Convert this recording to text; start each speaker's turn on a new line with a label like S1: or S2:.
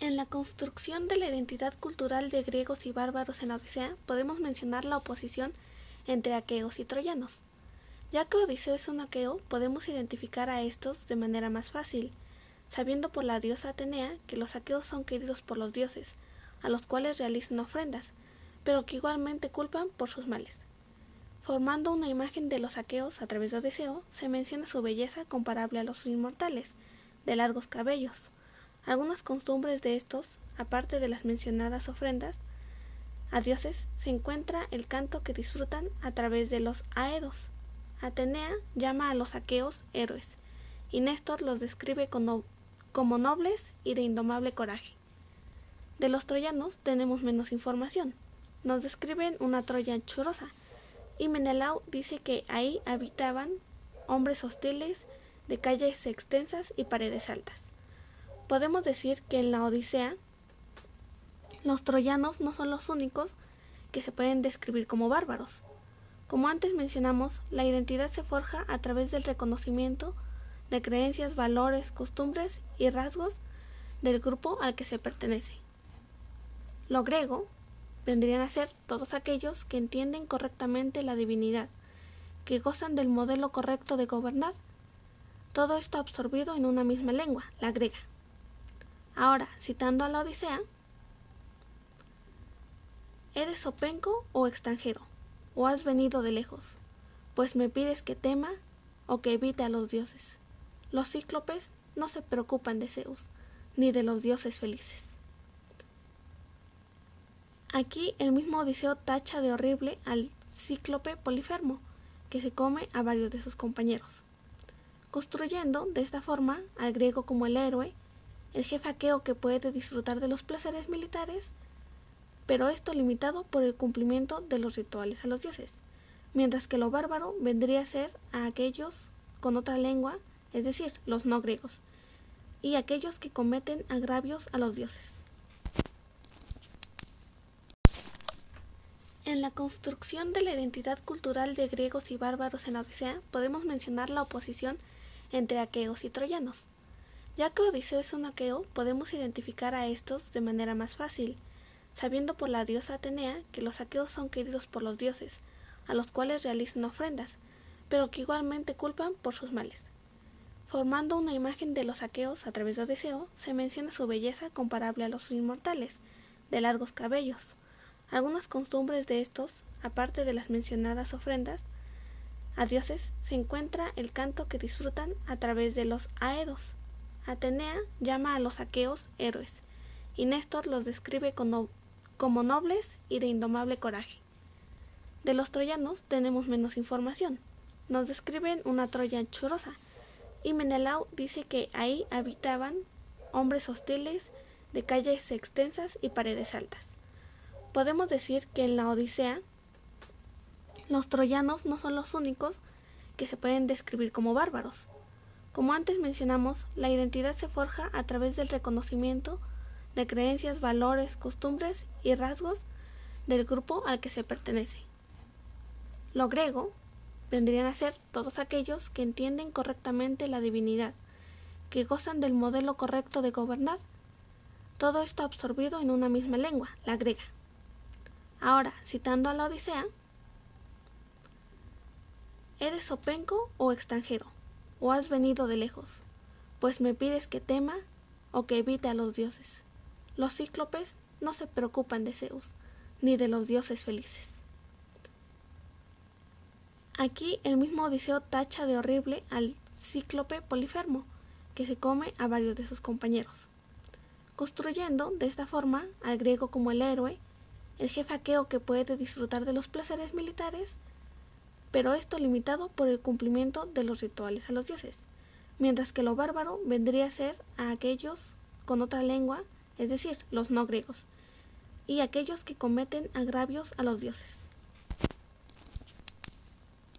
S1: En la construcción de la identidad cultural de griegos y bárbaros en Odisea podemos mencionar la oposición entre aqueos y troyanos. Ya que Odiseo es un aqueo, podemos identificar a estos de manera más fácil, sabiendo por la diosa Atenea que los aqueos son queridos por los dioses, a los cuales realizan ofrendas, pero que igualmente culpan por sus males. Formando una imagen de los aqueos a través de Odiseo, se menciona su belleza comparable a los inmortales, de largos cabellos, algunas costumbres de estos, aparte de las mencionadas ofrendas a dioses, se encuentra el canto que disfrutan a través de los aedos. Atenea llama a los aqueos héroes, y Néstor los describe como, nobles y de indomable coraje. De los troyanos tenemos menos información. Nos describen una Troya anchurosa, y Menelao dice que ahí habitaban hombres hostiles de calles extensas y paredes altas. Podemos decir que en la Odisea los troyanos no son los únicos que se pueden describir como bárbaros. Como antes mencionamos, la identidad se forja a través del reconocimiento de creencias, valores, costumbres y rasgos del grupo al que se pertenece. Lo griego vendrían a ser todos aquellos que entienden correctamente la divinidad, que gozan del modelo correcto de gobernar. Todo esto absorbido en una misma lengua, la griega. Ahora, citando a la Odisea, ¿eres openco o extranjero? ¿O has venido de lejos? Pues me pides que tema o que evite a los dioses. Los cíclopes no se preocupan de Zeus, ni de los dioses felices. Aquí el mismo Odiseo tacha de horrible al cíclope Polifermo, que se come a varios de sus compañeros, construyendo de esta forma al griego como el héroe el jefe aqueo que puede disfrutar de los placeres militares, pero esto limitado por el cumplimiento de los rituales a los dioses, mientras que lo bárbaro vendría a ser a aquellos con otra lengua, es decir, los no griegos, y aquellos que cometen agravios a los dioses. En la construcción de la identidad cultural de griegos y bárbaros en Odisea podemos mencionar la oposición entre aqueos y troyanos. Ya que Odiseo es un aqueo, podemos identificar a estos de manera más fácil, sabiendo por la diosa Atenea que los aqueos son queridos por los dioses, a los cuales realizan ofrendas, pero que igualmente culpan por sus males. Formando una imagen de los aqueos a través de Odiseo, se menciona su belleza comparable a los inmortales, de largos cabellos. Algunas costumbres de estos, aparte de las mencionadas ofrendas a dioses, se encuentra el canto que disfrutan a través de los aedos, Atenea llama a los aqueos héroes, y Néstor los describe como, nobles y de indomable coraje. De los troyanos tenemos menos información. Nos describen una Troya anchurosa, y Menelao dice que ahí habitaban hombres hostiles de calles extensas y paredes altas. Podemos decir que en la Odisea los troyanos no son los únicos que se pueden describir como bárbaros. Como antes mencionamos, la identidad se forja a través del reconocimiento de creencias, valores, costumbres y rasgos del grupo al que se pertenece. Lo griego vendrían a ser todos aquellos que entienden correctamente la divinidad, que gozan del modelo correcto de gobernar, todo esto absorbido en una misma lengua, la griega. Ahora, citando a la Odisea, ¿eres openco o extranjero? O has venido de lejos, pues me pides que tema o que evite a los dioses. Los cíclopes no se preocupan de Zeus, ni de los dioses felices. Aquí el mismo Odiseo tacha de horrible al cíclope Polifermo, que se come a varios de sus compañeros, construyendo de esta forma al griego como el héroe, el jefe aqueo que puede disfrutar de los placeres militares, pero esto limitado por el cumplimiento de los rituales a los dioses, mientras que lo bárbaro vendría a ser a aquellos con otra lengua, es decir, los no griegos, y aquellos que cometen agravios a los dioses.